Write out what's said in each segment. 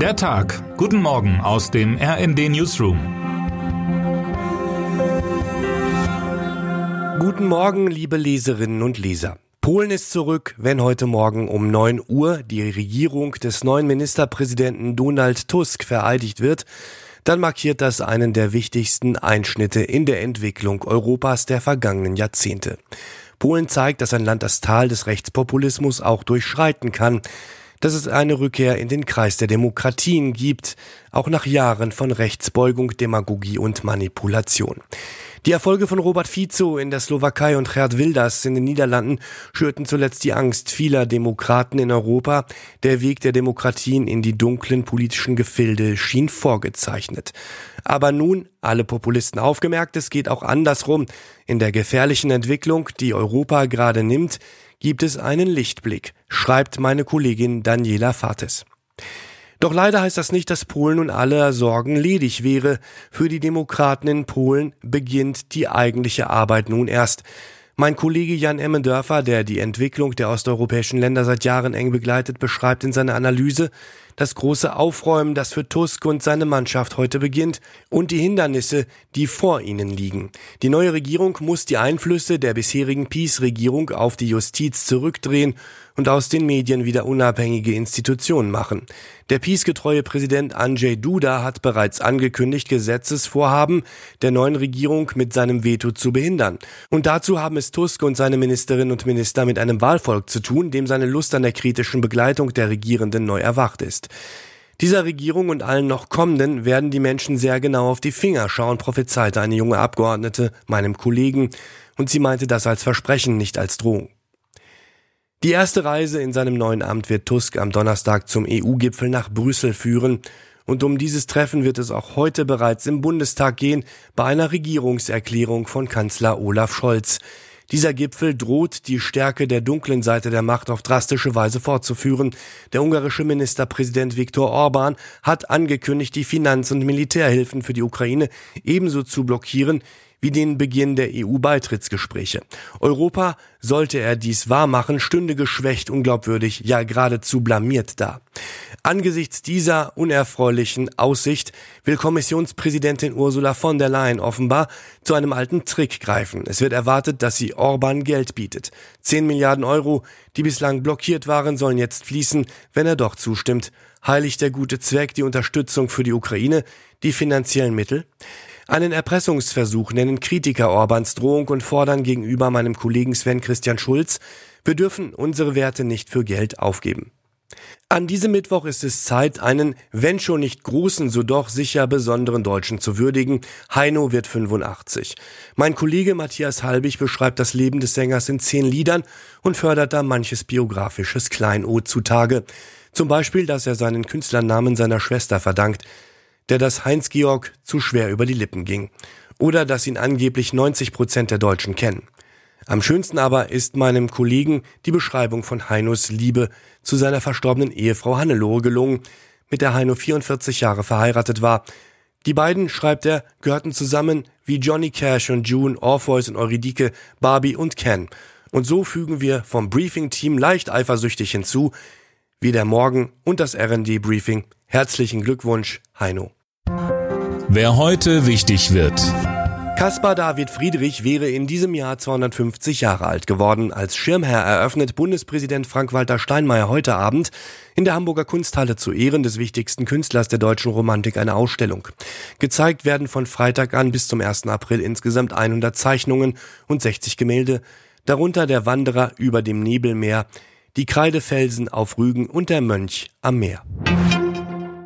Der Tag. Guten Morgen aus dem RND Newsroom. Guten Morgen, liebe Leserinnen und Leser. Polen ist zurück, wenn heute Morgen um 9 Uhr die Regierung des neuen Ministerpräsidenten Donald Tusk vereidigt wird, dann markiert das einen der wichtigsten Einschnitte in der Entwicklung Europas der vergangenen Jahrzehnte. Polen zeigt, dass ein Land das Tal des Rechtspopulismus auch durchschreiten kann, dass es eine Rückkehr in den Kreis der Demokratien gibt, auch nach Jahren von Rechtsbeugung, Demagogie und Manipulation. Die Erfolge von Robert Fico in der Slowakei und Gerd Wilders in den Niederlanden schürten zuletzt die Angst vieler Demokraten in Europa. Der Weg der Demokratien in die dunklen politischen Gefilde schien vorgezeichnet. Aber nun, alle Populisten aufgemerkt, es geht auch andersrum. In der gefährlichen Entwicklung, die Europa gerade nimmt, gibt es einen Lichtblick, schreibt meine Kollegin Daniela Fates. Doch leider heißt das nicht, dass Polen nun aller Sorgen ledig wäre. Für die Demokraten in Polen beginnt die eigentliche Arbeit nun erst. Mein Kollege Jan Emmendörfer, der die Entwicklung der osteuropäischen Länder seit Jahren eng begleitet, beschreibt in seiner Analyse, das große Aufräumen, das für Tusk und seine Mannschaft heute beginnt, und die Hindernisse, die vor ihnen liegen. Die neue Regierung muss die Einflüsse der bisherigen Peace-Regierung auf die Justiz zurückdrehen und aus den Medien wieder unabhängige Institutionen machen. Der peace-getreue Präsident Andrzej Duda hat bereits angekündigt, Gesetzesvorhaben der neuen Regierung mit seinem Veto zu behindern. Und dazu haben es Tusk und seine Ministerinnen und Minister mit einem Wahlvolk zu tun, dem seine Lust an der kritischen Begleitung der Regierenden neu erwacht ist. Dieser Regierung und allen noch kommenden werden die Menschen sehr genau auf die Finger schauen, prophezeite eine junge Abgeordnete meinem Kollegen, und sie meinte das als Versprechen, nicht als Drohung. Die erste Reise in seinem neuen Amt wird Tusk am Donnerstag zum EU-Gipfel nach Brüssel führen. Und um dieses Treffen wird es auch heute bereits im Bundestag gehen, bei einer Regierungserklärung von Kanzler Olaf Scholz. Dieser Gipfel droht, die Stärke der dunklen Seite der Macht auf drastische Weise fortzuführen. Der ungarische Ministerpräsident Viktor Orban hat angekündigt, die Finanz- und Militärhilfen für die Ukraine ebenso zu blockieren wie den Beginn der EU-Beitrittsgespräche. Europa, sollte er dies wahrmachen, stünde geschwächt, unglaubwürdig, ja geradezu blamiert da. Angesichts dieser unerfreulichen Aussicht will Kommissionspräsidentin Ursula von der Leyen offenbar zu einem alten Trick greifen. Es wird erwartet, dass sie Orban Geld bietet. Zehn Milliarden Euro, die bislang blockiert waren, sollen jetzt fließen, wenn er doch zustimmt. Heiligt der gute Zweck die Unterstützung für die Ukraine, die finanziellen Mittel? Einen Erpressungsversuch nennen Kritiker Orbans Drohung und fordern gegenüber meinem Kollegen Sven Christian Schulz, wir dürfen unsere Werte nicht für Geld aufgeben. An diesem Mittwoch ist es Zeit, einen, wenn schon nicht großen, so doch sicher besonderen Deutschen zu würdigen. Heino wird 85. Mein Kollege Matthias Halbig beschreibt das Leben des Sängers in zehn Liedern und fördert da manches biografisches Kleinod zutage. Zum Beispiel, dass er seinen Künstlernamen seiner Schwester verdankt der das Heinz-Georg zu schwer über die Lippen ging. Oder dass ihn angeblich 90 Prozent der Deutschen kennen. Am schönsten aber ist meinem Kollegen die Beschreibung von Heinos Liebe zu seiner verstorbenen Ehefrau Hannelore gelungen, mit der Heino 44 Jahre verheiratet war. Die beiden, schreibt er, gehörten zusammen wie Johnny Cash und June, Orpheus und Euridike, Barbie und Ken. Und so fügen wir vom Briefing-Team leicht eifersüchtig hinzu, wie der Morgen und das R&D-Briefing. Herzlichen Glückwunsch, Heino. Wer heute wichtig wird. Caspar David Friedrich wäre in diesem Jahr 250 Jahre alt geworden. Als Schirmherr eröffnet Bundespräsident Frank-Walter Steinmeier heute Abend in der Hamburger Kunsthalle zu Ehren des wichtigsten Künstlers der deutschen Romantik eine Ausstellung. Gezeigt werden von Freitag an bis zum 1. April insgesamt 100 Zeichnungen und 60 Gemälde, darunter der Wanderer über dem Nebelmeer, die Kreidefelsen auf Rügen und der Mönch am Meer.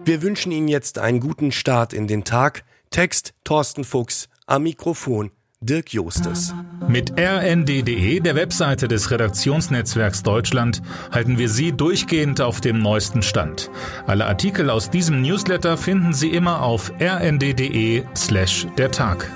Wir wünschen Ihnen jetzt einen guten Start in den Tag. Text Thorsten Fuchs, am Mikrofon Dirk Jostes. Mit rnd.de, der Webseite des Redaktionsnetzwerks Deutschland, halten wir Sie durchgehend auf dem neuesten Stand. Alle Artikel aus diesem Newsletter finden Sie immer auf rnd.de slash der Tag.